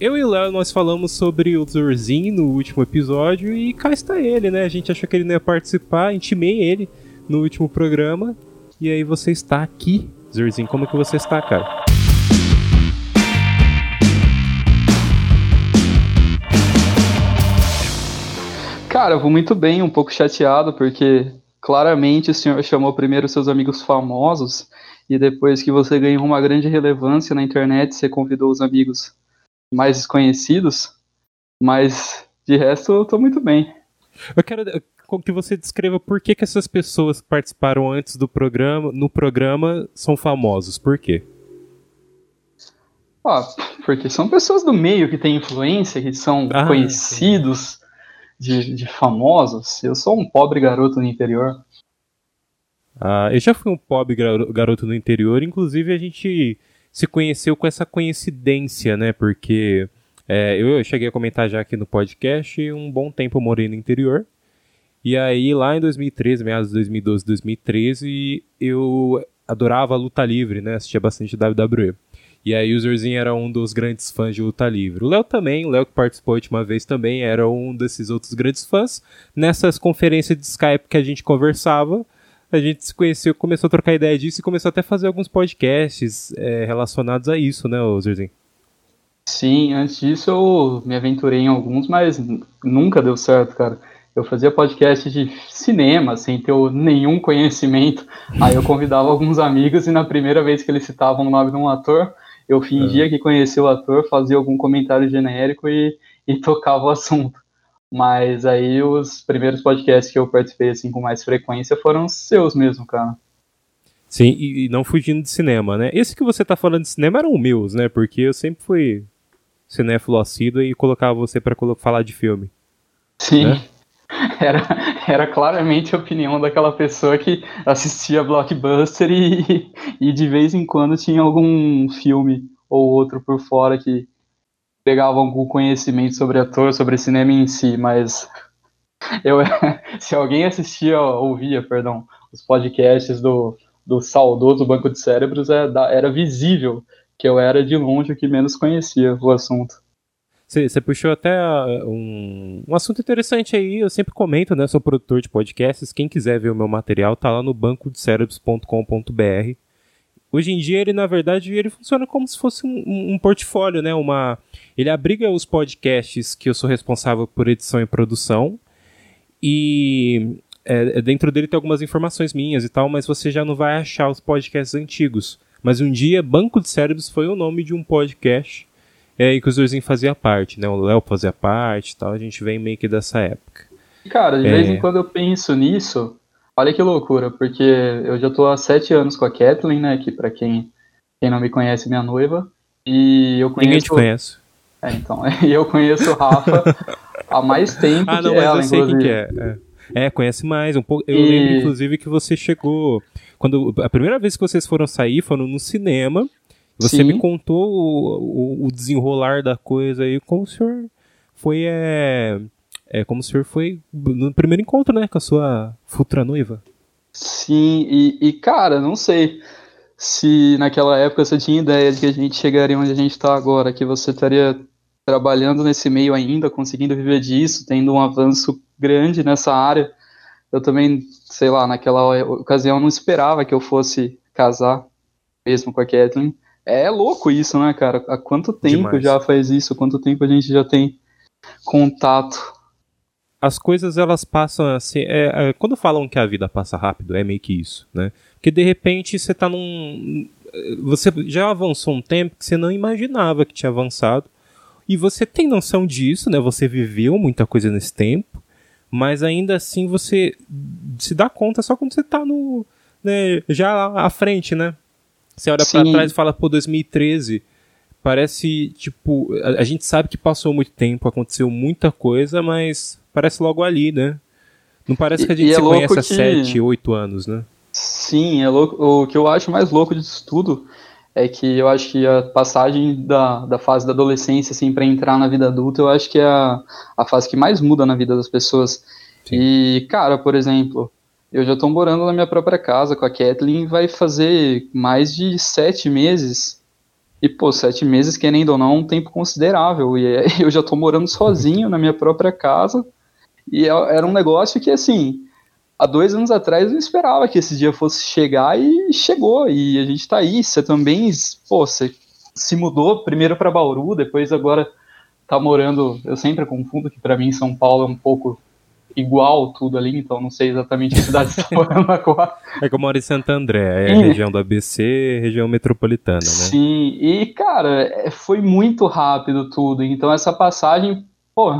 eu e o Léo, nós falamos sobre o Zorzin no último episódio e cá está ele, né? A gente achou que ele não ia participar, intimei ele no último programa. E aí você está aqui, Zorzin. Como que você está, cara? Cara, eu vou muito bem, um pouco chateado, porque claramente o senhor chamou primeiro seus amigos famosos e depois que você ganhou uma grande relevância na internet, você convidou os amigos mais desconhecidos, mas de resto eu tô muito bem. Eu quero que você descreva por que, que essas pessoas que participaram antes do programa, no programa, são famosos. Por quê? Ah, porque são pessoas do meio que têm influência, que são ah, conhecidos de, de, famosos. Eu sou um pobre garoto no interior. Ah, eu já fui um pobre garoto no interior, inclusive a gente se conheceu com essa coincidência, né? Porque é, eu cheguei a comentar já aqui no podcast, um bom tempo eu morei no interior. E aí, lá em 2013, meados de 2012, 2013, eu adorava luta livre, né? Assistia bastante WWE. E aí o Zerzinho era um dos grandes fãs de luta livre. O Léo também, o Léo que participou a última vez também, era um desses outros grandes fãs. Nessas conferências de Skype que a gente conversava, a gente se conheceu, começou a trocar ideia disso e começou até a fazer alguns podcasts é, relacionados a isso, né, Zerzinho? Sim, antes disso eu me aventurei em alguns, mas nunca deu certo, cara. Eu fazia podcast de cinema sem ter nenhum conhecimento. Aí eu convidava alguns amigos e na primeira vez que eles citavam o nome de um ator, eu fingia é. que conhecia o ator, fazia algum comentário genérico e, e tocava o assunto. Mas aí os primeiros podcasts que eu participei assim com mais frequência foram seus mesmo, cara. Sim, e, e não fugindo de cinema, né? Esse que você tá falando de cinema eram meus, né? Porque eu sempre fui cinéfilo assíduo e colocava você para falar de filme. Sim. Né? Era, era claramente a opinião daquela pessoa que assistia blockbuster e, e de vez em quando tinha algum filme ou outro por fora que pegavam algum conhecimento sobre ator, sobre cinema em si, mas eu, se alguém assistia, ouvia, perdão, os podcasts do, do saudoso Banco de Cérebros, era, é era visível que eu era de longe o que menos conhecia o assunto. Você puxou até uh, um, um assunto interessante aí, eu sempre comento, né? Sou produtor de podcasts. Quem quiser ver o meu material, tá lá no banco de cérebros.com.br. Hoje em dia ele, na verdade, ele funciona como se fosse um, um, portfólio, né? Uma, ele abriga os podcasts que eu sou responsável por edição e produção e é, é, dentro dele tem algumas informações minhas e tal, mas você já não vai achar os podcasts antigos. Mas um dia, Banco de Cérebros foi o nome de um podcast é, e que o Zurzinho fazia parte, né? O Léo fazia parte e tal, a gente vem meio que dessa época. Cara, de é... vez em quando eu penso nisso, Olha que loucura, porque eu já tô há sete anos com a Kathleen, né? Que para quem, quem não me conhece, minha noiva. E eu conheço. Ninguém te conhece. É, então. E eu conheço o Rafa há mais tempo ah, não, que mas ela, eu sei quem que é. é. é. conhece mais um pouco. Eu e... lembro, inclusive, que você chegou. Quando a primeira vez que vocês foram sair, foram no cinema. Você Sim. me contou o, o, o, desenrolar da coisa aí, como o senhor foi. É é como o senhor foi no primeiro encontro, né, com a sua futura noiva. Sim, e, e cara, não sei se naquela época você tinha ideia de que a gente chegaria onde a gente está agora, que você estaria trabalhando nesse meio ainda, conseguindo viver disso, tendo um avanço grande nessa área. Eu também, sei lá, naquela ocasião não esperava que eu fosse casar mesmo com a Kathleen. É louco isso, né, cara? Há quanto tempo Demais. já faz isso? Quanto tempo a gente já tem contato? As coisas elas passam assim. É, é, quando falam que a vida passa rápido, é meio que isso, né? Porque de repente você tá num. Você já avançou um tempo que você não imaginava que tinha avançado. E você tem noção disso, né? Você viveu muita coisa nesse tempo. Mas ainda assim você se dá conta só quando você tá no. Né, já à frente, né? Você olha para trás e fala, pô, 2013 parece tipo a, a, gente sabe que passou muito tempo aconteceu muita coisa mas parece logo ali, né? Não parece que a gente e, se é conhece há 7, 8 anos, né? Sim, é louco. O que eu acho mais louco disso tudo é que eu acho que a passagem da, da fase da adolescência, assim, para entrar na vida adulta, eu acho que é a, a fase que mais muda na vida das pessoas. Sim. E, cara, por exemplo, eu já estou morando na minha própria casa com a Kathleen, vai fazer mais de sete meses E, pô, sete meses, querendo ou não, é um tempo considerável. E eu já tô morando sozinho na minha própria casa. E é, era um negócio que, assim, há dois anos atrás eu não esperava que esse dia fosse chegar e chegou. E a gente tá aí. Você também, pô, você se mudou primeiro para Bauru, depois agora tá morando. Eu sempre confundo que para mim São Paulo é um pouco igual tudo ali, então não sei exatamente que cidade você tá morando agora. É que eu moro em Santo André, é a região do ABC, região metropolitana, né? Sim, e cara, é, foi muito rápido tudo, então essa passagem, pô,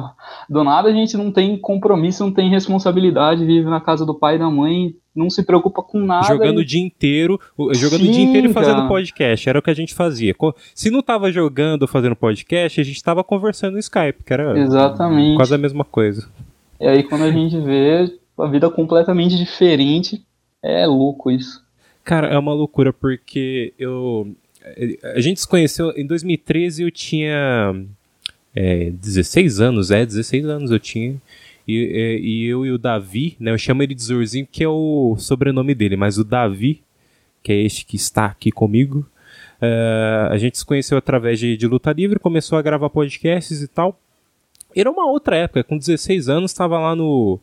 do nada a gente não tem compromisso, não tem responsabilidade, vive na casa do pai e da mãe, não se preocupa com nada. Jogando e... o dia inteiro, jogando Sim, o dia inteiro e fazendo podcast, era o que a gente fazia. Se não tava jogando, fazendo podcast, a gente tava conversando no Skype, que era Exatamente. quase a mesma coisa. E aí quando a gente vê a vida completamente diferente, é louco isso. Cara, é uma loucura porque eu a gente se conheceu em 2013 eu tinha é, 16 anos, é, 16 anos eu tinha. E, é, e, eu e o Davi, né, eu chamo ele de Zorzinho, que é o sobrenome dele, mas o Davi, que é este que está aqui comigo, uh, a gente se conheceu através de, de luta livre, começou a gravar podcasts e tal. Era uma outra época, com 16 anos, estava lá no.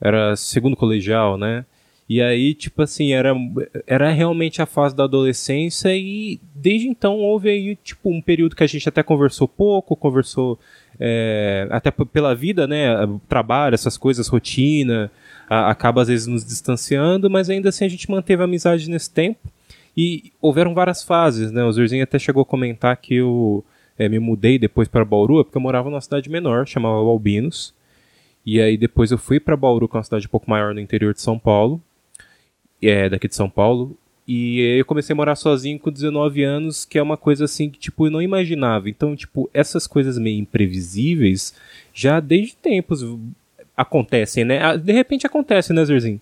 Era segundo colegial, né? E aí, tipo assim, era, era realmente a fase da adolescência e desde então houve aí, tipo, um período que a gente até conversou pouco, conversou é, até pela vida, né? Trabalho, essas coisas, rotina, a, acaba às vezes nos distanciando, mas ainda assim a gente manteve a amizade nesse tempo. E houveram várias fases, né? O Zurzinho até chegou a comentar que eu é, me mudei depois para Bauru, porque eu morava numa cidade menor, chamava Albinos. E aí depois eu fui para Bauru, que é uma cidade um pouco maior no interior de São Paulo, é, daqui de São Paulo. E eu comecei a morar sozinho com 19 anos, que é uma coisa assim que, tipo, eu não imaginava. Então, tipo, essas coisas meio imprevisíveis já desde tempos acontecem, né? Ah, de repente acontece, né, Zerzinho?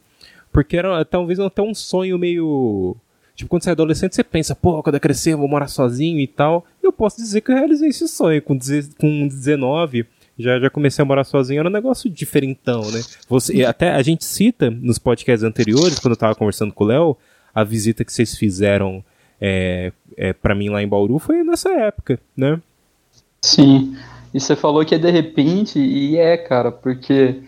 Porque era talvez até um sonho meio Tipo, quando você é adolescente, você pensa, pô, quando eu crescer eu vou morar sozinho e tal. Eu posso dizer que eu realizei esse sonho. Com, com 19, já, já comecei a morar sozinho, era um negócio diferentão, né? Você, até a gente cita nos podcasts anteriores, quando eu tava conversando com o Léo, a visita que vocês fizeram é, é, para mim lá em Bauru foi nessa época, né? Sim. E você falou que é de repente, e é, cara, porque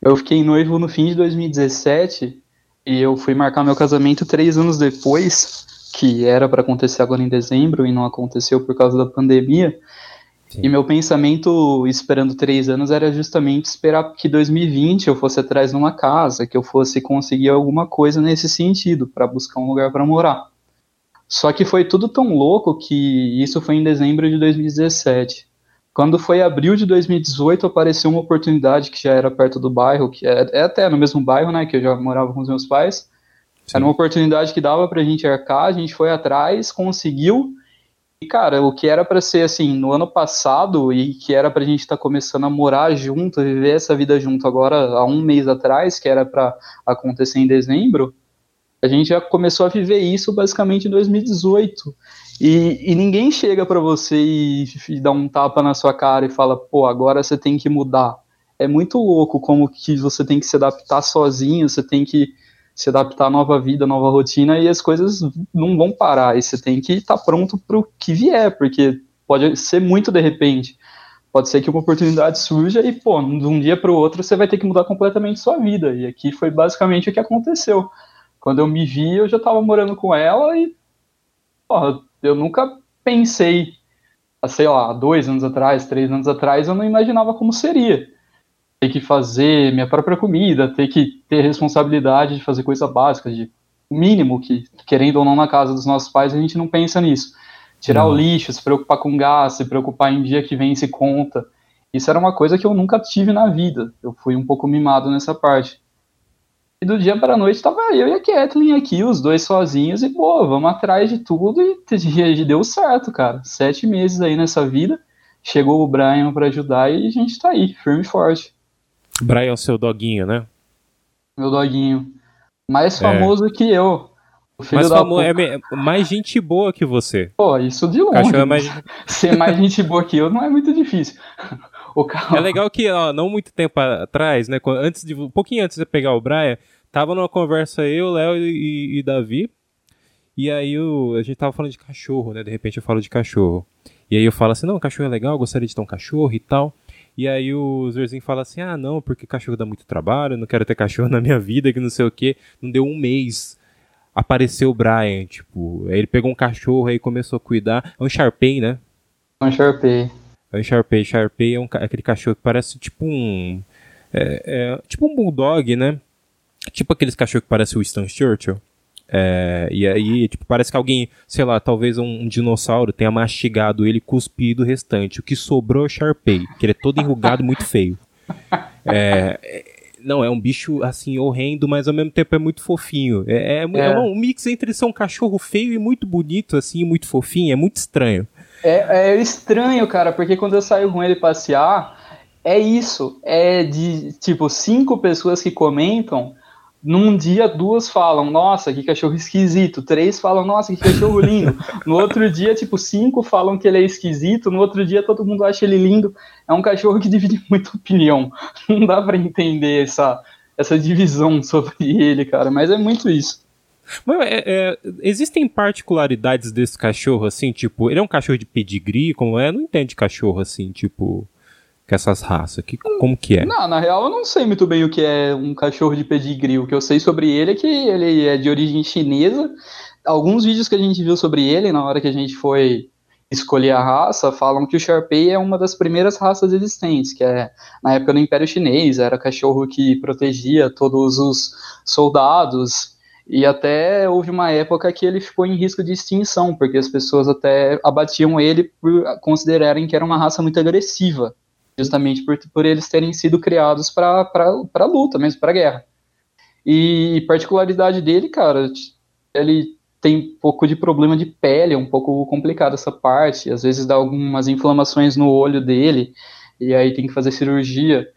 eu fiquei noivo no fim de 2017 e eu fui marcar meu casamento três anos depois, que era para acontecer agora em dezembro e não aconteceu por causa da pandemia. Sim. E meu pensamento, esperando três anos, era justamente esperar que 2020 eu fosse atrás de uma casa, que eu fosse conseguir alguma coisa nesse sentido, para buscar um lugar para morar. Só que foi tudo tão louco que isso foi em dezembro de 2017. Quando foi abril de 2018, apareceu uma oportunidade que já era perto do bairro, que é, é até no mesmo bairro, né, que eu já morava com os meus pais. Sim. Era uma oportunidade que dava pra gente arcar, a gente foi atrás, conseguiu. E, cara, o que era para ser assim, no ano passado, e que era pra gente estar tá começando a morar junto, viver essa vida junto agora, há um mês atrás, que era para acontecer em dezembro, a gente já começou a viver isso basicamente em 2018. E, e ninguém chega para você e, e dá um tapa na sua cara e fala, pô, agora você tem que mudar. É muito louco como que você tem que se adaptar sozinho, você tem que se adaptar à nova vida, à nova rotina, e as coisas não vão parar. E você tem que estar tá pronto para o que vier, porque pode ser muito de repente. Pode ser que uma oportunidade surja e, pô, de um dia para o outro você vai ter que mudar completamente sua vida. E aqui foi basicamente o que aconteceu. Quando eu me vi, eu já estava morando com ela e, pô, eu nunca pensei, sei lá, dois anos atrás, três anos atrás, eu não imaginava como seria. Ter que fazer minha própria comida, ter que ter responsabilidade de fazer coisa básica, de mínimo que, querendo ou não, na casa dos nossos pais, a gente não pensa nisso. Tirar não. o lixo, se preocupar com gás, se preocupar em dia que vem se conta. Isso era uma coisa que eu nunca tive na vida. Eu fui um pouco mimado nessa parte. E do dia para a noite tava eu e a Kathleen aqui, os dois sozinhos, e pô, vamos atrás de tudo e, e deu certo, cara. Sete meses aí nessa vida. Chegou o Brian para ajudar e a gente tá aí, firme e forte. Brian é o seu doguinho, né? Meu doguinho. Mais é. famoso é. que eu. mais, famo... é mais gente boa que você. Pô, isso de longe. É mais... Ser mais gente boa que eu não é muito difícil. É legal que, ó, não muito tempo atrás, né? Antes de, um pouquinho antes de pegar o Brian, tava numa conversa eu, Léo e, e, Davi. E aí o, a gente tava falando de cachorro, né? De repente eu falo de cachorro. E aí eu falo assim, não, cachorro é legal, gostaria de ter um cachorro e tal. E aí o Zerzinho fala assim, ah, não, porque cachorro dá muito trabalho, não quero ter cachorro na minha vida, que não sei o quê. Não deu um mês, apareceu o Brian, tipo, aí ele pegou um cachorro aí começou a cuidar. É um Sharpei, né? É um Sharpei. É um Sharpei. Sharpei é um, aquele cachorro que parece tipo um... É, é, tipo um Bulldog, né? Tipo aqueles cachorros que parecem o Stan Churchill. É, e aí, tipo, parece que alguém, sei lá, talvez um, um, dinossauro tenha mastigado ele cuspido o restante. O que sobrou é o Sharpei, que ele é todo enrugado muito feio. É, é, não, é um bicho, assim, horrendo, mas ao mesmo tempo é muito fofinho. É, é, é. é um mix entre ser um cachorro feio e muito bonito, assim, muito fofinho. É muito estranho. É, é estranho, cara, porque quando eu saio com ele passear, é isso. É de, tipo, cinco pessoas que comentam num dia, duas falam, nossa, que cachorro esquisito. Três falam, nossa, que cachorro lindo. No outro dia, tipo, cinco falam que ele é esquisito. No outro dia, todo mundo acha ele lindo. É um cachorro que divide muita opinião. Não dá para entender essa, essa divisão sobre ele, cara. Mas é muito isso. Mas, é, é, existem particularidades desse cachorro, assim, tipo, ele é um cachorro de pedigree, como é? Não entende cachorro, assim, tipo com essas raças? Que, como que é? Não, na real eu não sei muito bem o que é um cachorro de pedigree. O que eu sei sobre ele é que ele é de origem chinesa. Alguns vídeos que a gente viu sobre ele na hora que a gente foi escolher a raça falam que o Sharpei é uma das primeiras raças existentes, que é na época do Império Chinês, era cachorro que protegia todos os soldados e até houve uma época que ele ficou em risco de extinção, porque as pessoas até abatiam ele por considerarem que era uma raça muito agressiva justamente por, por eles terem sido criados para luta mesmo, para guerra. E particularidade dele, cara, ele tem um pouco de problema de pele, é um pouco complicado essa parte, às vezes dá algumas inflamações no olho dele, e aí tem que fazer cirurgia.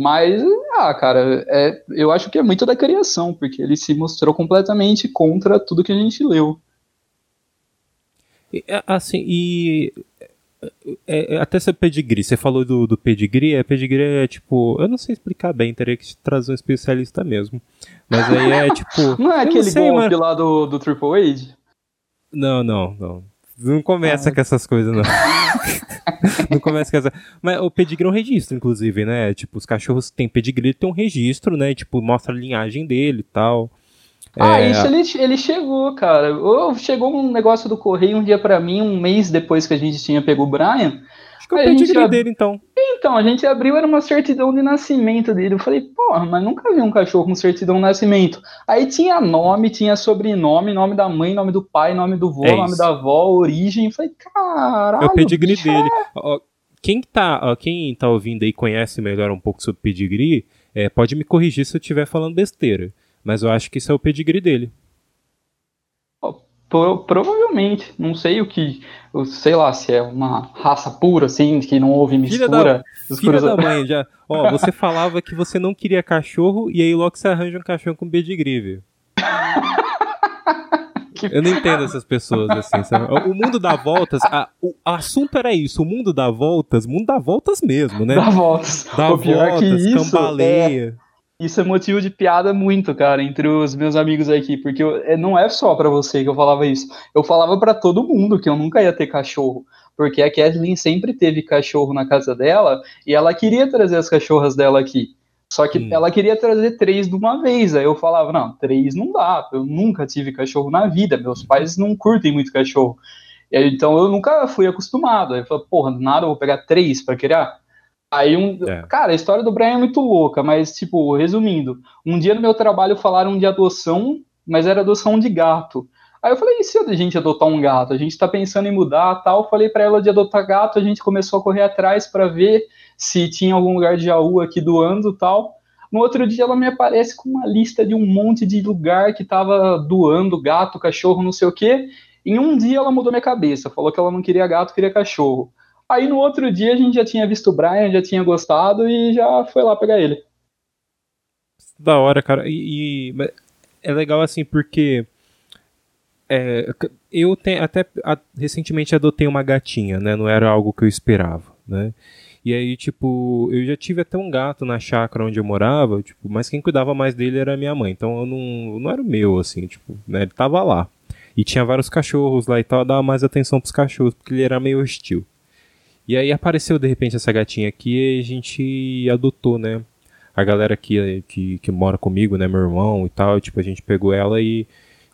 Mas, ah, cara, é, eu acho que é muito da criação, porque ele se mostrou completamente contra tudo que a gente leu. Assim, e é, é, até seu pedigree, você falou do, do pedigree, é pedigree é tipo, eu não sei explicar bem, teria que trazer um especialista mesmo. Mas aí é tipo. não é aquele sei, golpe mas... lá do, do Triple H? Não, não, não. Não começa ah. com essas coisas, não. não começa com essa. Mas o pedigree é um registro, inclusive, né? Tipo, os cachorros que têm pedigree tem um registro, né? Tipo, mostra a linhagem dele e tal. Ah, é... isso ele, ele chegou, cara. Ou chegou um negócio do correio um dia para mim, um mês depois que a gente tinha pego o Brian. Acho que eu pedi ab... dele, então. Então, a gente abriu, era uma certidão de nascimento dele. Eu falei, porra, mas nunca vi um cachorro com certidão de nascimento. Aí tinha nome, tinha sobrenome, nome da mãe, nome do pai, nome do vô, é nome da avó, origem. Eu falei, caralho. É o pedigree dele. Quem tá, quem tá ouvindo aí conhece melhor um pouco sobre pedigree, é, pode me corrigir se eu estiver falando besteira. Mas eu acho que isso é o pedigree dele. Pro, provavelmente. Não sei o que. Sei lá se é uma raça pura, assim, que não houve mistura. Filha da, filha da mãe, já. Ó, você falava que você não queria cachorro e aí logo você arranja um cachorro com pedigree, viu? Eu não entendo essas pessoas assim. Sabe? O mundo dá voltas. A, o assunto era isso. O mundo dá voltas. O mundo dá voltas mesmo, né? Dá voltas. Dá o é voltas, isso cambaleia. É isso é motivo de piada muito, cara, entre os meus amigos aqui, porque eu, é, não é só para você que eu falava isso. Eu falava para todo mundo que eu nunca ia ter cachorro, porque a Kathleen sempre teve cachorro na casa dela e ela queria trazer as cachorras dela aqui. Só que hum. ela queria trazer três de uma vez. Aí eu falava, não, três não dá. Eu nunca tive cachorro na vida. Meus pais não curtem muito cachorro. Então eu nunca fui acostumado. Aí eu falei, porra, nada, eu vou pegar três para criar. Aí um. É. Cara, a história do Brian é muito louca, mas, tipo, resumindo, um dia no meu trabalho falaram de adoção, mas era adoção de gato. Aí eu falei, e se a gente adotar um gato? A gente tá pensando em mudar tal. Falei para ela de adotar gato, a gente começou a correr atrás para ver se tinha algum lugar de Jaú aqui doando tal. No outro dia ela me aparece com uma lista de um monte de lugar que tava doando gato, cachorro, não sei o quê. Em um dia ela mudou minha cabeça, falou que ela não queria gato, queria cachorro. Aí no outro dia a gente já tinha visto o Brian, já tinha gostado e já foi lá pegar ele. Da hora, cara. E, e é legal assim porque é, eu até a, recentemente adotei uma gatinha, né? Não era algo que eu esperava, né? E aí, tipo, eu já tive até um gato na chácara onde eu morava, tipo, mas quem cuidava mais dele era minha mãe. Então eu não, não era o meu, assim, tipo, né? Ele tava lá. E tinha vários cachorros lá e tal, dava mais atenção pros cachorros, porque ele era meio hostil. E aí apareceu de repente essa gatinha aqui e a gente adotou, né? A galera aqui que, que mora comigo, né? Meu irmão e tal, tipo, a gente pegou ela e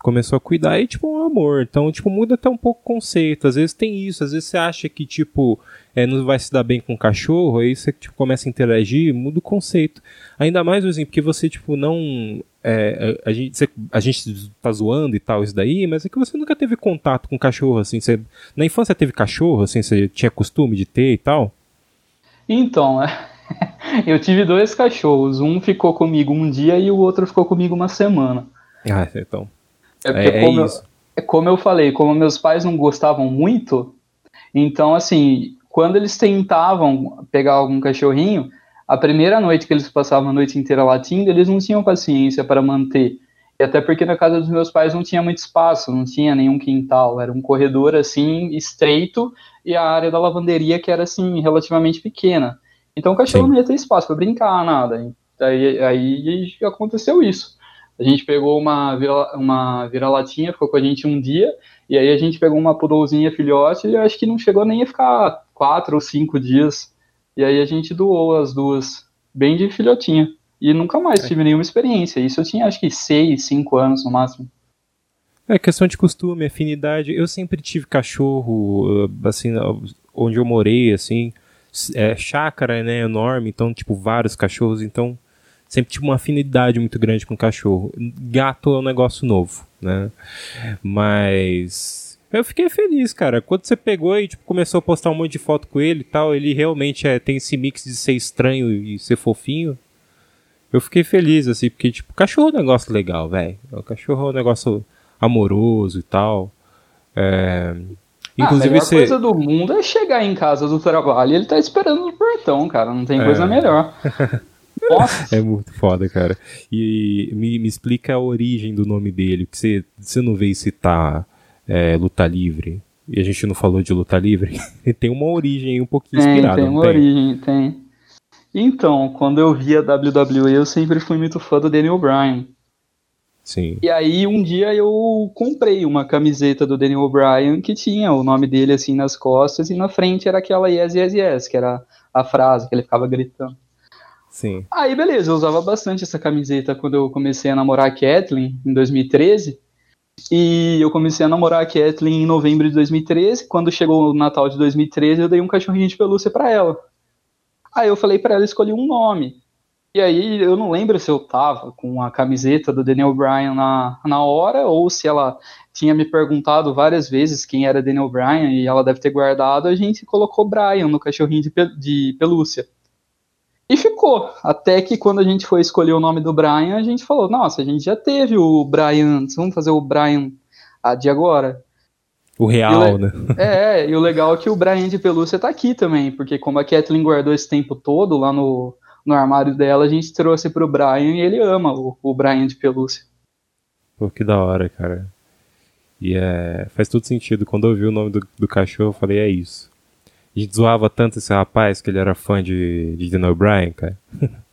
começou a cuidar e, tipo, um amor. Então, tipo, muda até um pouco o conceito. Às vezes tem isso, às vezes você acha que, tipo, é, não vai se dar bem com o cachorro, aí você tipo, começa a interagir, muda o conceito. Ainda mais, assim, porque você, tipo, não. É, a, gente, você, a gente tá zoando e tal, isso daí, mas é que você nunca teve contato com cachorro, assim. Você, na infância teve cachorro, assim, você tinha costume de ter e tal? Então, é. eu tive dois cachorros. Um ficou comigo um dia e o outro ficou comigo uma semana. Ah, então. É é, é como. Eu, é como eu falei, como meus pais não gostavam muito, então, assim, quando eles tentavam pegar algum cachorrinho, a primeira noite que eles passavam a noite inteira latindo, eles não tinham paciência para manter. E até porque na casa dos meus pais não tinha muito espaço, não tinha nenhum quintal, era um corredor assim estreito e a área da lavanderia que era assim relativamente pequena. Então o cachorro Sim. não ia ter espaço para brincar, nada. Aí, aí aconteceu isso. A gente pegou uma vira, uma vira-latinha, ficou com a gente um dia, e aí a gente pegou uma poodlezinha filhote e acho que não chegou nem a ficar quatro ou cinco dias. E aí a gente doou as duas, bem de filhotinha. E nunca mais é. tive nenhuma experiência. Isso eu tinha acho que seis, cinco anos no máximo. É questão de costume, afinidade. Eu sempre tive cachorro, assim, onde eu morei, assim, é, chácara, né, enorme, então, tipo, vários cachorros, então sempre tive uma afinidade muito grande com cachorro. Gato é um negócio novo, né? Mas eu fiquei feliz, cara. Quando você pegou e tipo, começou a postar um monte de foto com ele e tal, ele realmente é, tem esse mix de ser estranho e ser fofinho. Eu fiquei feliz, assim, porque, tipo, cachorro é um negócio legal, velho. O cachorro é um negócio amoroso e tal. É... Inclusive, ah, a melhor você... coisa do mundo é chegar em casa do trabalho e ele tá esperando no portão, cara. Não tem é... coisa melhor. Nossa. É muito foda, cara. E me, me explica a origem do nome dele, que você, você não veio citar é, luta livre. E a gente não falou de luta livre. tem uma origem um pouquinho tem, inspirada. Tem uma tem? origem, tem. Então, quando eu via WWE, eu sempre fui muito fã do Daniel Bryan. Sim. E aí um dia eu comprei uma camiseta do Daniel Bryan que tinha o nome dele assim nas costas e na frente era aquela yes, yes, yes, que era a frase que ele ficava gritando. Sim. Aí, beleza, eu usava bastante essa camiseta quando eu comecei a namorar a Kathleen em 2013. E eu comecei a namorar a Kathleen em novembro de 2013. Quando chegou o Natal de 2013, eu dei um cachorrinho de pelúcia para ela. Aí eu falei para ela escolher um nome. E aí eu não lembro se eu tava com a camiseta do Daniel Bryan na, na hora ou se ela tinha me perguntado várias vezes quem era Daniel Bryan e ela deve ter guardado. A gente colocou Bryan no cachorrinho de, de pelúcia. E ficou. Até que quando a gente foi escolher o nome do Brian, a gente falou: nossa, a gente já teve o Brian, vamos fazer o Brian a de agora. O real, o né? É, e o legal é que o Brian de pelúcia tá aqui também, porque como a Kathleen guardou esse tempo todo lá no, no armário dela, a gente trouxe pro Brian e ele ama o, o Brian de pelúcia. Pô, que da hora, cara. E é, faz todo sentido. Quando eu vi o nome do, do cachorro, eu falei, é isso. A gente zoava tanto esse rapaz que ele era fã de, de Daniel Bryan, cara.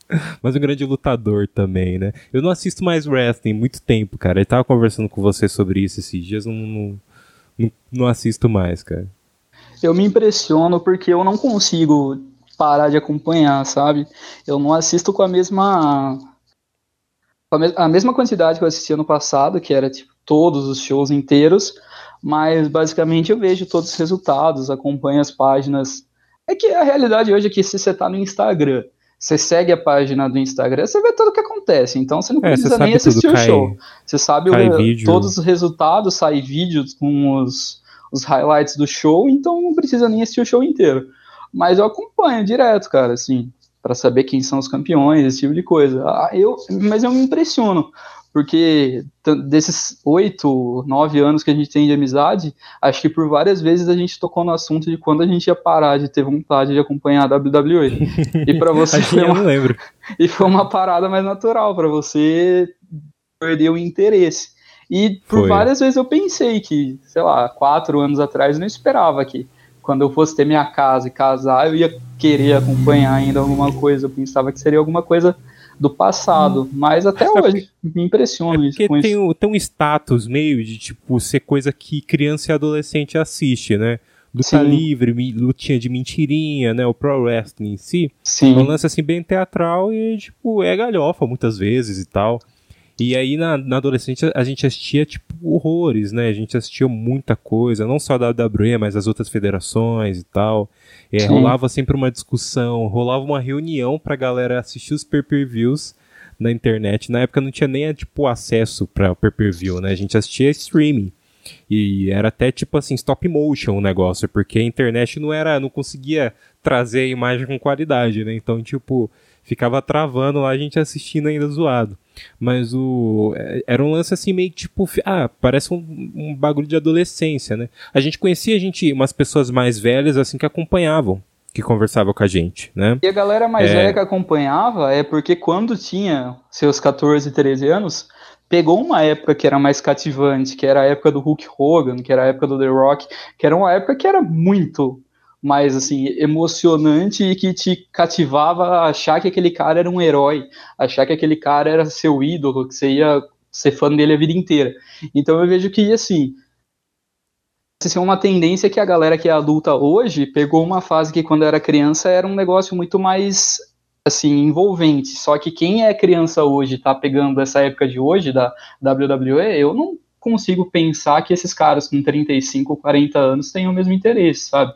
Mas um grande lutador também, né? Eu não assisto mais wrestling muito tempo, cara. Ele tava conversando com você sobre isso esses dias, não, não, não, não assisto mais, cara. Eu me impressiono porque eu não consigo parar de acompanhar, sabe? Eu não assisto com a mesma a mesma quantidade que eu assistia no passado, que era tipo todos os shows inteiros, mas basicamente eu vejo todos os resultados, acompanho as páginas. É que a realidade hoje é que se você está no Instagram, você segue a página do Instagram, você vê tudo o que acontece. Então você não é, precisa nem assistir tudo, o cai, show. Você sabe o, todos os resultados, sai vídeos com os, os highlights do show, então não precisa nem assistir o show inteiro. Mas eu acompanho direto, cara, assim, para saber quem são os campeões, esse tipo de coisa. Ah, eu, mas eu me impressiono, porque desses oito, nove anos que a gente tem de amizade, acho que por várias vezes a gente tocou no assunto de quando a gente ia parar de ter vontade de acompanhar a WWE. E para você foi uma, lembro. E foi uma parada mais natural para você perder o interesse. E por foi. várias vezes eu pensei que, sei lá, quatro anos atrás eu não esperava que quando eu fosse ter minha casa e casar, eu ia querer acompanhar ainda alguma coisa. Eu pensava que seria alguma coisa do passado, mas até hoje me impressiona é isso. Porque tem, isso. tem um status meio de tipo ser coisa que criança e adolescente assiste, né? Luta Sim. livre, lutinha de mentirinha, né? O pro wrestling em si. Sim. Um lance assim bem teatral e, tipo, é galhofa muitas vezes e tal. E aí na, na adolescência a gente assistia, tipo, horrores, né? A gente assistia muita coisa, não só da WWE, mas as outras federações e tal. É, rolava sempre uma discussão, rolava uma reunião pra galera assistir os pay-per-views na internet. Na época não tinha nem, tipo, acesso pra pay-per-view, né? A gente assistia streaming. E era até tipo assim, stop motion o negócio, porque a internet não era, não conseguia trazer a imagem com qualidade, né? Então, tipo, ficava travando lá a gente assistindo ainda zoado. Mas o. É, era um lance assim meio tipo. Ah, parece um, um bagulho de adolescência, né? A gente conhecia a gente, umas pessoas mais velhas assim que acompanhavam que conversavam com a gente, né? E a galera mais é... velha que acompanhava é porque quando tinha seus 14, 13 anos, pegou uma época que era mais cativante, que era a época do Hulk Hogan, que era a época do The Rock, que era uma época que era muito mais assim emocionante e que te cativava a achar que aquele cara era um herói, achar que aquele cara era seu ídolo, que você ia ser fã dele a vida inteira. Então eu vejo que assim, essa é uma tendência que a galera que é adulta hoje pegou uma fase que quando era criança era um negócio muito mais assim envolvente. Só que quem é criança hoje tá pegando essa época de hoje da WWE, eu não consigo pensar que esses caras com 35, 40 anos tenham o mesmo interesse, sabe?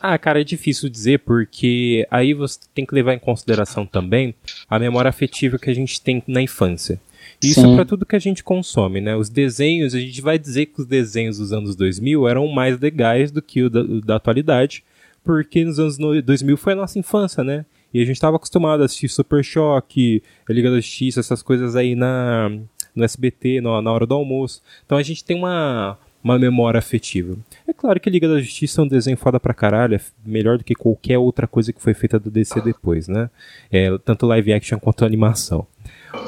Ah, cara, é difícil dizer porque aí você tem que levar em consideração também a memória afetiva que a gente tem na infância. Isso é para tudo que a gente consome, né? Os desenhos, a gente vai dizer que os desenhos dos anos 2000 eram mais legais do que o da, o da atualidade, porque nos anos 2000 foi a nossa infância, né? E a gente estava acostumado a assistir Super Choque, Liga da Justiça, essas coisas aí na, no SBT, na, na hora do almoço. Então a gente tem uma, uma memória afetiva. É claro que Liga da Justiça é um desenho foda pra caralho, é melhor do que qualquer outra coisa que foi feita do DC depois, né? É, tanto live action quanto animação.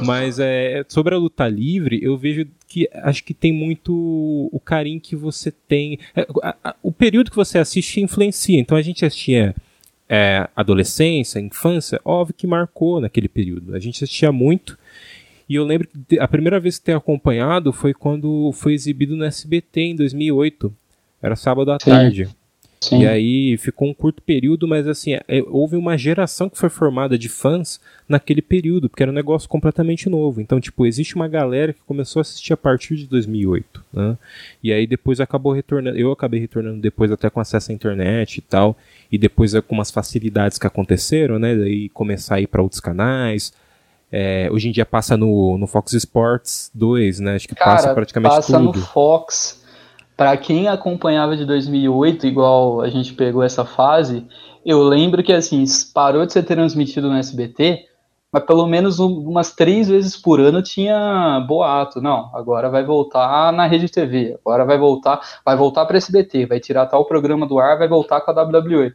Mas é, sobre a luta livre, eu vejo que acho que tem muito o carinho que você tem. É, a, a, o período que você assiste influencia. Então a gente assistia é, adolescência, infância, óbvio que marcou naquele período. A gente assistia muito e eu lembro que a primeira vez que ter acompanhado foi quando foi exibido no SBT em 2008. Era sábado à Sim. tarde. Sim. E aí ficou um curto período, mas assim, é, houve uma geração que foi formada de fãs naquele período, porque era um negócio completamente novo. Então, tipo, existe uma galera que começou a assistir a partir de 2008, né? E aí depois acabou retornando, eu acabei retornando depois até com acesso à internet e tal, e depois com umas facilidades que aconteceram, né? Daí começar a ir para outros canais, é, hoje em dia passa no, no Fox Sports 2, né? Acho que Cara, passa praticamente passa tudo. no Fox. Para quem acompanhava de 2008, igual a gente pegou essa fase, eu lembro que assim parou de ser transmitido no SBT, mas pelo menos umas três vezes por ano tinha boato. Não, agora vai voltar na Rede TV, agora vai voltar, vai voltar para SBT, vai tirar tal programa do ar, vai voltar com a WWE.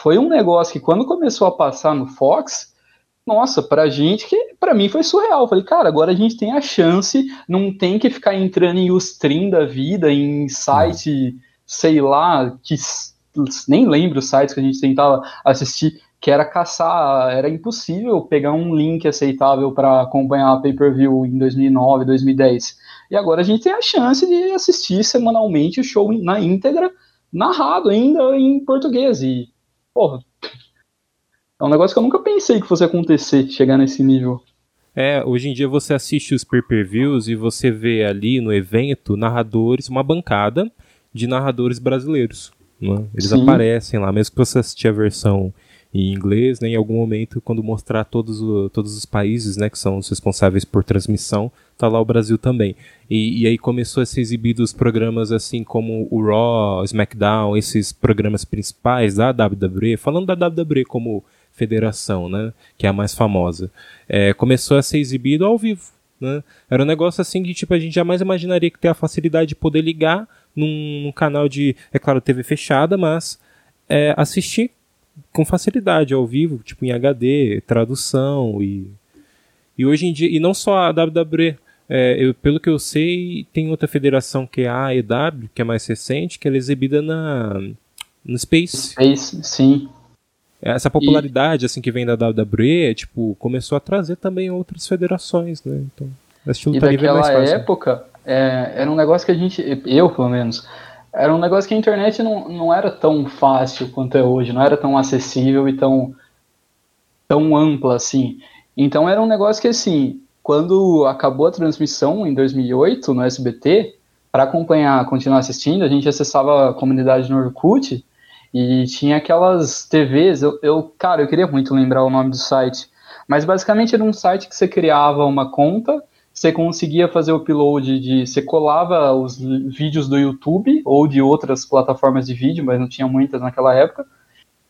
Foi um negócio que quando começou a passar no Fox, nossa, pra gente, que pra mim foi surreal. falei, cara, agora a gente tem a chance, não tem que ficar entrando em stream da vida, em site, sei lá, que nem lembro os sites que a gente tentava assistir, que era caçar, era impossível pegar um link aceitável para acompanhar a pay-per-view em 2009, 2010. E agora a gente tem a chance de assistir semanalmente o show na íntegra, narrado ainda em português. E, porra, é um negócio que eu nunca pensei que fosse acontecer, chegar nesse nível. É, hoje em dia você assiste os pay-per-views e você vê ali no evento narradores, uma bancada de narradores brasileiros. Né? Eles Sim. aparecem lá, mesmo que você assistir a versão em inglês, né, em algum momento, quando mostrar todos, o, todos os países né, que são os responsáveis por transmissão, tá lá o Brasil também. E, e aí começou a ser exibidos programas assim como o Raw, SmackDown, esses programas principais da WWE, falando da WWE como federação, né? Que é a mais famosa. É, começou a ser exibido ao vivo. Né? Era um negócio assim que tipo, a gente jamais imaginaria que ter a facilidade de poder ligar num, num canal de, é claro, TV fechada, mas é, assistir com facilidade ao vivo, tipo em HD, tradução e e hoje em dia e não só a WWE, é, eu, pelo que eu sei, tem outra federação que é a AEW, que é mais recente, que ela é exibida na no Space. Space, sim. Essa popularidade e... assim que vem da WWE, tipo, começou a trazer também outras federações, né? Então, é mais fácil. época, é, era um negócio que a gente, eu pelo menos, era um negócio que a internet não, não era tão fácil quanto é hoje, não era tão acessível e tão, tão ampla assim. Então era um negócio que assim, quando acabou a transmissão em 2008 no SBT, para acompanhar, continuar assistindo, a gente acessava a comunidade no Orkut e tinha aquelas TVs. Eu, eu, cara, eu queria muito lembrar o nome do site, mas basicamente era um site que você criava uma conta, você conseguia fazer o upload de. Você colava os vídeos do YouTube ou de outras plataformas de vídeo, mas não tinha muitas naquela época.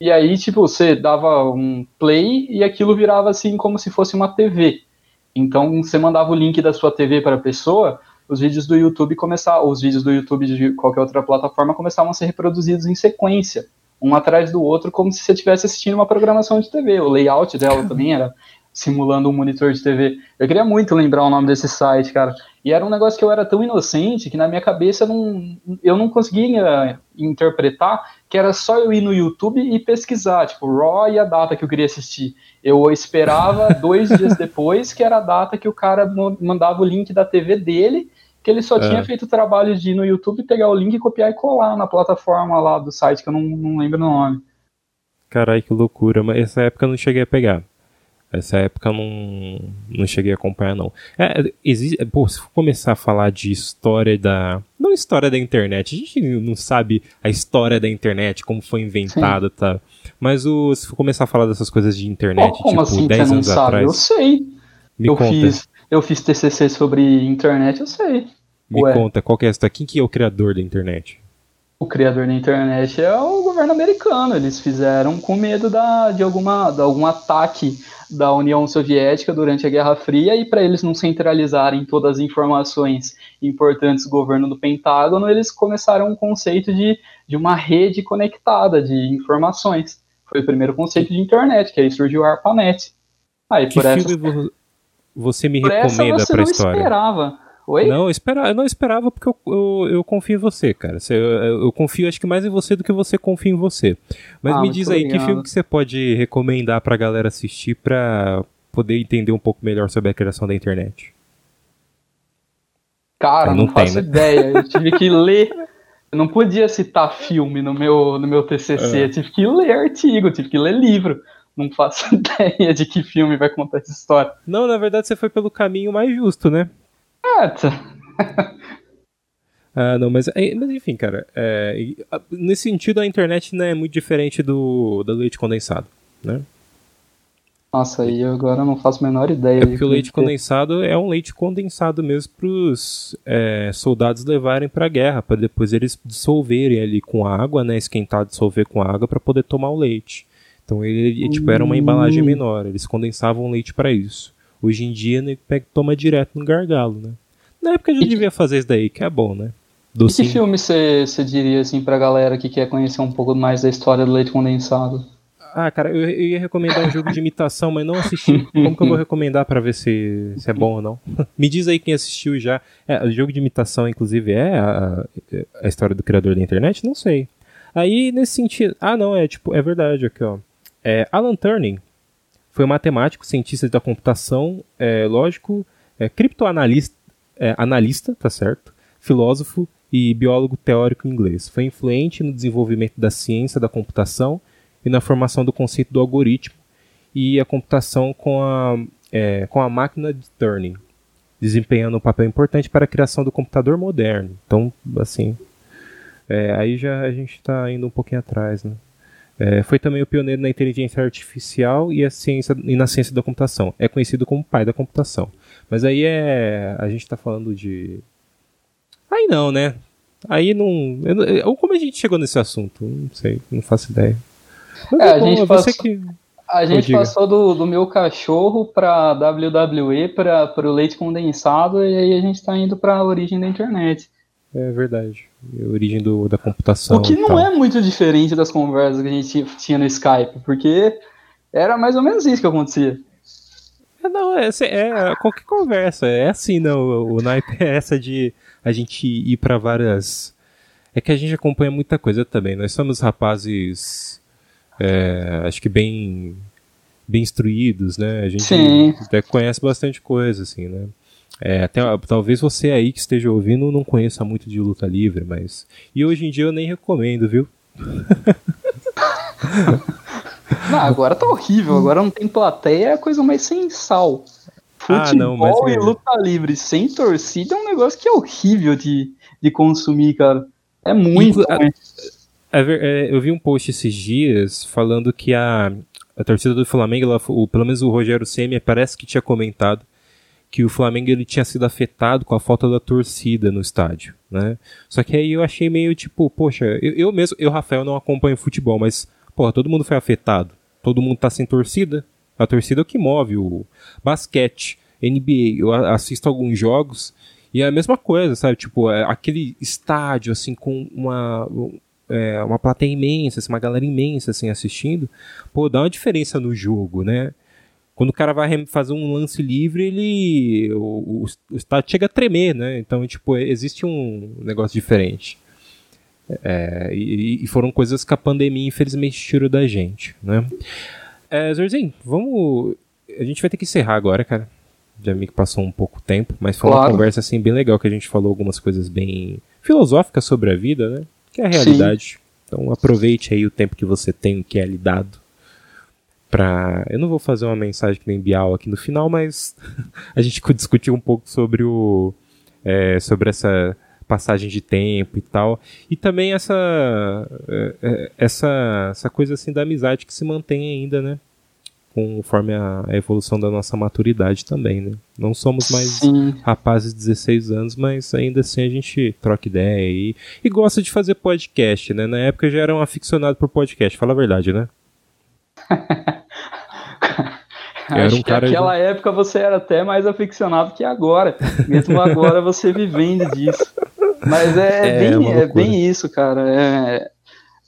E aí, tipo, você dava um play e aquilo virava assim como se fosse uma TV. Então, você mandava o link da sua TV para a pessoa, os vídeos do YouTube começavam, os vídeos do YouTube de qualquer outra plataforma começavam a ser reproduzidos em sequência, um atrás do outro, como se você estivesse assistindo uma programação de TV. O layout dela também era simulando um monitor de TV. Eu queria muito lembrar o nome desse site, cara. E era um negócio que eu era tão inocente que na minha cabeça não, eu não conseguia interpretar que era só eu ir no YouTube e pesquisar, tipo, Raw e a data que eu queria assistir. Eu esperava dois dias depois, que era a data que o cara mandava o link da TV dele, que ele só é. tinha feito o trabalho de ir no YouTube, pegar o link, copiar e colar na plataforma lá do site, que eu não, não lembro o nome. Caralho, que loucura, mas essa época eu não cheguei a pegar. Essa época eu não, não cheguei a acompanhar, não. É, existe, pô, se for começar a falar de história da. Não história da internet, a gente não sabe a história da internet, como foi inventada, tá? Mas o, se for começar a falar dessas coisas de internet, como tipo, assim, 10 anos sabe? atrás. Eu sei. Me eu conta. fiz. Eu fiz TCC sobre internet, eu sei. Me Ué. conta, qual que é essa? Quem que é o criador da internet? O criador da internet é o governo americano. Eles fizeram com medo da, de, alguma, de algum ataque da União Soviética durante a Guerra Fria e para eles não centralizarem todas as informações importantes do governo do Pentágono, eles começaram um conceito de, de uma rede conectada de informações. Foi o primeiro conceito de internet, que aí surgiu o ARPANET. Aí, que por filme você me recomenda para a história? esperava. Oi? Não, eu, espera, eu não esperava porque eu, eu, eu confio em você, cara. eu, eu, confio acho que mais em você do que você confia em você. Mas ah, me diz aí, obrigado. que filme que você pode recomendar pra galera assistir pra poder entender um pouco melhor sobre a criação da internet? Cara, não, não faço né? ideia. Eu tive que ler. Eu não podia citar filme no meu, no meu TCC. É. Eu tive que ler artigo, tive que ler livro não faço ideia de que filme vai contar essa história. Não, na verdade você foi pelo caminho mais justo, né? Ah, tá. ah, não, mas, é, mas enfim, cara, é, nesse sentido a internet não é muito diferente do, do leite condensado, né? Nossa, aí agora eu não faço a menor ideia. É porque o leite condensado é um leite condensado mesmo para os é, soldados levarem para a guerra, para depois eles dissolverem ali com água, né, esquentar, dissolver com água para poder tomar o leite. Então ele, tipo, era uma embalagem hum. menor, eles condensavam leite para isso. Hoje em dia, né, pega, toma direto no gargalo, né? Na época já devia fazer isso daí, que é bom, né? Docinho. E que filme você diria, assim, pra galera que quer conhecer um pouco mais da história do leite condensado? Ah, cara, eu, eu ia recomendar um jogo de imitação, mas não assisti. Como que eu vou recomendar para ver se, se é bom ou não? Me diz aí quem assistiu já. É, o jogo de imitação, inclusive, é a, a história do criador da internet? Não sei. Aí, nesse sentido. Ah, não, é tipo, é verdade aqui, ó. É, Alan Turing foi matemático, cientista da computação, é, lógico, é, criptoanalista, é, analista, tá certo? Filósofo e biólogo teórico inglês. Foi influente no desenvolvimento da ciência da computação e na formação do conceito do algoritmo e a computação com a, é, com a máquina de Turing, desempenhando um papel importante para a criação do computador moderno. Então, assim, é, aí já a gente está indo um pouquinho atrás, né? É, foi também o pioneiro na inteligência artificial e, a ciência, e na ciência da computação. É conhecido como pai da computação. Mas aí é. A gente está falando de. Aí não, né? Aí não. Ou como a gente chegou nesse assunto? Não sei, não faço ideia. Mas é, é a gente é passou, que... a gente passou do, do meu cachorro para WWE, para o leite condensado, e aí a gente está indo para a origem da internet. É verdade. A origem do, da computação. O que não é muito diferente das conversas que a gente tinha no Skype, porque era mais ou menos isso que acontecia. É, não, é, é qualquer conversa. É assim, não. O, o naipe é essa de a gente ir para várias. É que a gente acompanha muita coisa também. Nós somos rapazes é, acho que bem bem instruídos, né? A gente Sim. até conhece bastante coisa, assim, né? É, até, talvez você aí que esteja ouvindo não conheça muito de luta livre, mas. E hoje em dia eu nem recomendo, viu? não, agora tá horrível, agora não tem plateia, é a coisa mais sem sal. Futebol ah, não, mas... e luta livre sem torcida é um negócio que é horrível de, de consumir, cara. É muito. Inclu é, é, eu vi um post esses dias falando que a, a torcida do Flamengo, ela, o, pelo menos o Rogério Ceni parece que tinha comentado que o Flamengo ele tinha sido afetado com a falta da torcida no estádio, né? Só que aí eu achei meio tipo, poxa, eu, eu mesmo, eu Rafael não acompanho futebol, mas porra, todo mundo foi afetado, todo mundo tá sem torcida, a torcida é o que move o basquete, NBA, eu assisto alguns jogos e é a mesma coisa, sabe? Tipo, é aquele estádio assim com uma é, uma plateia imensa, assim, uma galera imensa assim assistindo, pô, dá uma diferença no jogo, né? Quando o cara vai fazer um lance livre, ele o, o, o estádio chega a tremer, né? Então, tipo, existe um negócio diferente. É, e, e, foram coisas que a pandemia infelizmente tirou da gente, né? É, Zorzinho, vamos. A gente vai ter que encerrar agora, cara. Já me passou um pouco tempo, mas foi claro. uma conversa assim bem legal que a gente falou algumas coisas bem filosóficas sobre a vida, né? que é a realidade. Sim. Então aproveite aí o tempo que você tem, que é lhe dado. Eu não vou fazer uma mensagem que nem Bial aqui no final, mas a gente discutiu um pouco sobre o. É, sobre essa passagem de tempo e tal. E também essa, é, é, essa, essa coisa assim da amizade que se mantém ainda, né? conforme a, a, evolução da nossa maturidade também, né? Não somos mais Sim. rapazes de 16 anos, mas ainda assim a gente troca ideia e, e gosta de fazer podcast, né? Na época eu já era um aficionado por podcast, fala a verdade, né? era Acho um cara que naquela de... época você era até mais aficionado que agora, mesmo agora você vivendo disso. Mas é, é, bem, é bem isso, cara. É,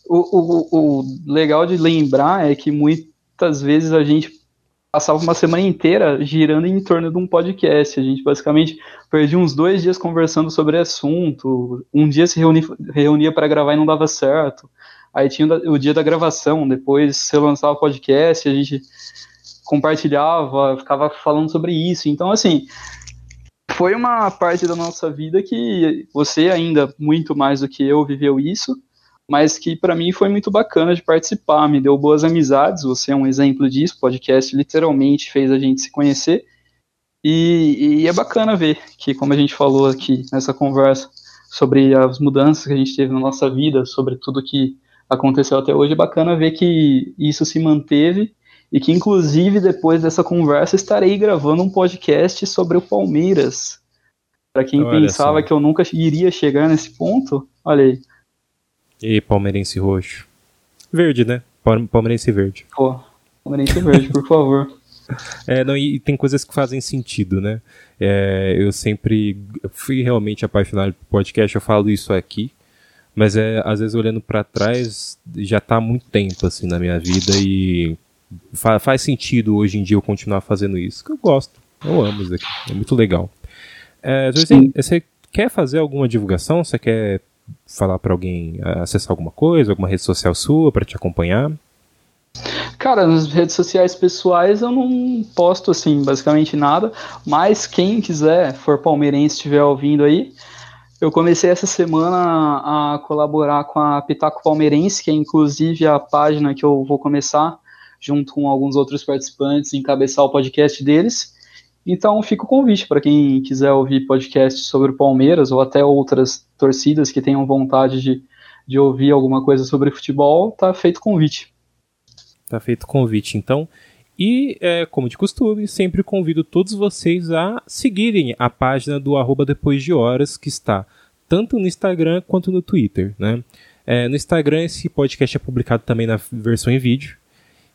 o, o, o legal de lembrar é que muitas vezes a gente passava uma semana inteira girando em torno de um podcast. A gente basicamente perdia uns dois dias conversando sobre assunto. Um dia se reunia, reunia para gravar e não dava certo. Aí tinha o dia da gravação, depois você lançava o podcast, a gente compartilhava, ficava falando sobre isso. Então, assim, foi uma parte da nossa vida que você ainda, muito mais do que eu, viveu isso mas que para mim foi muito bacana de participar, me deu boas amizades, você é um exemplo disso, podcast literalmente fez a gente se conhecer, e, e, é bacana ver que, como a gente falou aqui nessa conversa, sobre as mudanças que a gente teve na nossa vida, sobre tudo que aconteceu até hoje, é bacana ver que isso se manteve e que, inclusive, depois dessa conversa, estarei gravando um podcast sobre o Palmeiras. Para quem olha pensava só. que eu nunca iria chegar nesse ponto, olha aí, e palmeirense roxo. Verde, né? Palmeirense verde. Pô, palmeirense verde, por favor. É, não, e, tem coisas que fazem sentido, né? É, eu sempre fui realmente apaixonado por podcast, eu falo isso aqui, mas é, às vezes olhando para trás, já tá há muito tempo assim na minha vida e fa faz sentido hoje em dia eu continuar fazendo isso, que eu gosto, eu amo isso aqui, é muito legal. É, você quer fazer alguma divulgação? Você quer falar para alguém acessar alguma coisa, alguma rede social sua para te acompanhar? Cara, nas redes sociais pessoais eu não posto assim basicamente nada, mas quem quiser, for palmeirense estiver ouvindo aí, eu comecei essa semana a colaborar com a Pitaco Palmeirense, que é inclusive a página que eu vou começar junto com alguns outros participantes encabeçar o podcast deles. Então fica o convite para quem quiser ouvir podcast sobre o Palmeiras ou até outras torcidas que tenham vontade de, de ouvir alguma coisa sobre futebol, tá feito o convite. Tá feito o convite, então. E, é, como de costume, sempre convido todos vocês a seguirem a página do arroba depois de horas, que está tanto no Instagram quanto no Twitter. Né? É, no Instagram, esse podcast é publicado também na versão em vídeo.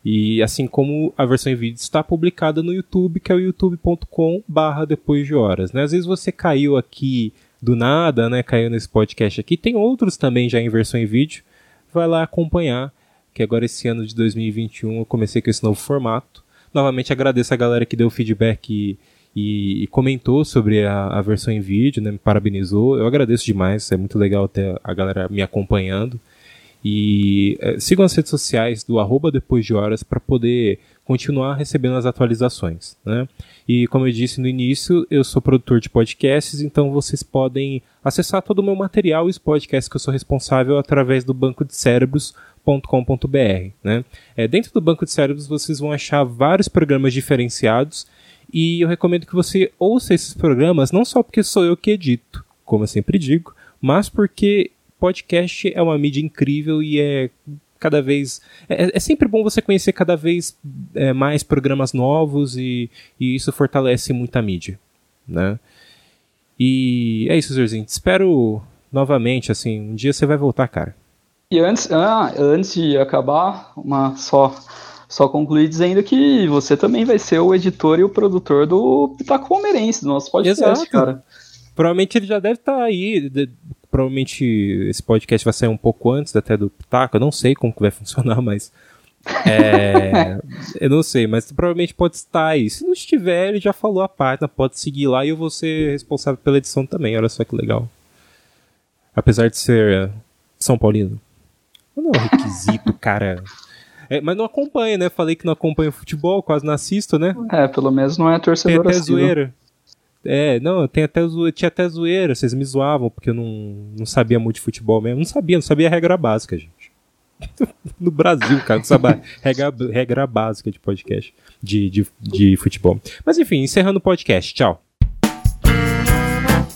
E assim como a versão em vídeo está publicada no YouTube, que é o youtube.com barra depois de horas. Né? Às vezes você caiu aqui do nada, né? Caiu nesse podcast aqui. Tem outros também já em versão em vídeo. Vai lá acompanhar, que agora esse ano de 2021 eu comecei com esse novo formato. Novamente agradeço a galera que deu feedback e, e, e comentou sobre a, a, versão em vídeo, né? Me parabenizou. Eu agradeço demais, é muito legal ter a galera me acompanhando. E é, sigam as redes sociais do arroba depois de horas para poder continuar recebendo as atualizações. Né? E como eu disse no início, eu sou produtor de podcasts, então vocês podem acessar todo o meu material e os podcasts que eu sou responsável através do banco de cérebros.com.br. Né? É, dentro do banco de cérebros vocês vão achar vários programas diferenciados e eu recomendo que você ouça esses programas não só porque sou eu que edito, como eu sempre digo, mas porque podcast é uma mídia incrível e é cada vez. É, é sempre bom você conhecer cada vez é, mais programas novos e, e, isso fortalece muito a mídia. Né? E é isso, Zerzinho. Espero novamente, assim, um dia você vai voltar, cara. E antes, ah, antes de acabar, uma só só concluir dizendo que você também vai ser o editor e o produtor do Pitaco Palmeirense, do nosso podcast, Exato. cara. Provavelmente ele já deve estar tá aí. De, provavelmente esse podcast vai sair um pouco antes até do Pitaco. Eu não sei como que vai funcionar, mas. É, eu não sei, mas provavelmente pode estar aí. Se não estiver, ele já falou a página, pode seguir lá e eu vou ser responsável pela edição também. Olha só que legal. Apesar de ser São Paulino. Não é um requisito, cara. É, mas não acompanha, né? Falei que não acompanha futebol, quase não assisto, né? É, pelo menos não é torcedor Tem até zoeira. É, não, tem até tinha até zoeira, vocês me zoavam porque eu não, não sabia muito de futebol mesmo. Não sabia, não sabia a regra básica, gente. no Brasil, cara, não sabia regra, regra básica de podcast, de, de, de futebol. Mas enfim, encerrando o podcast. Tchau.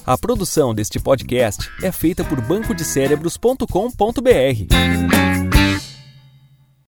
A produção deste podcast é feita por bancodecerebros.com.br.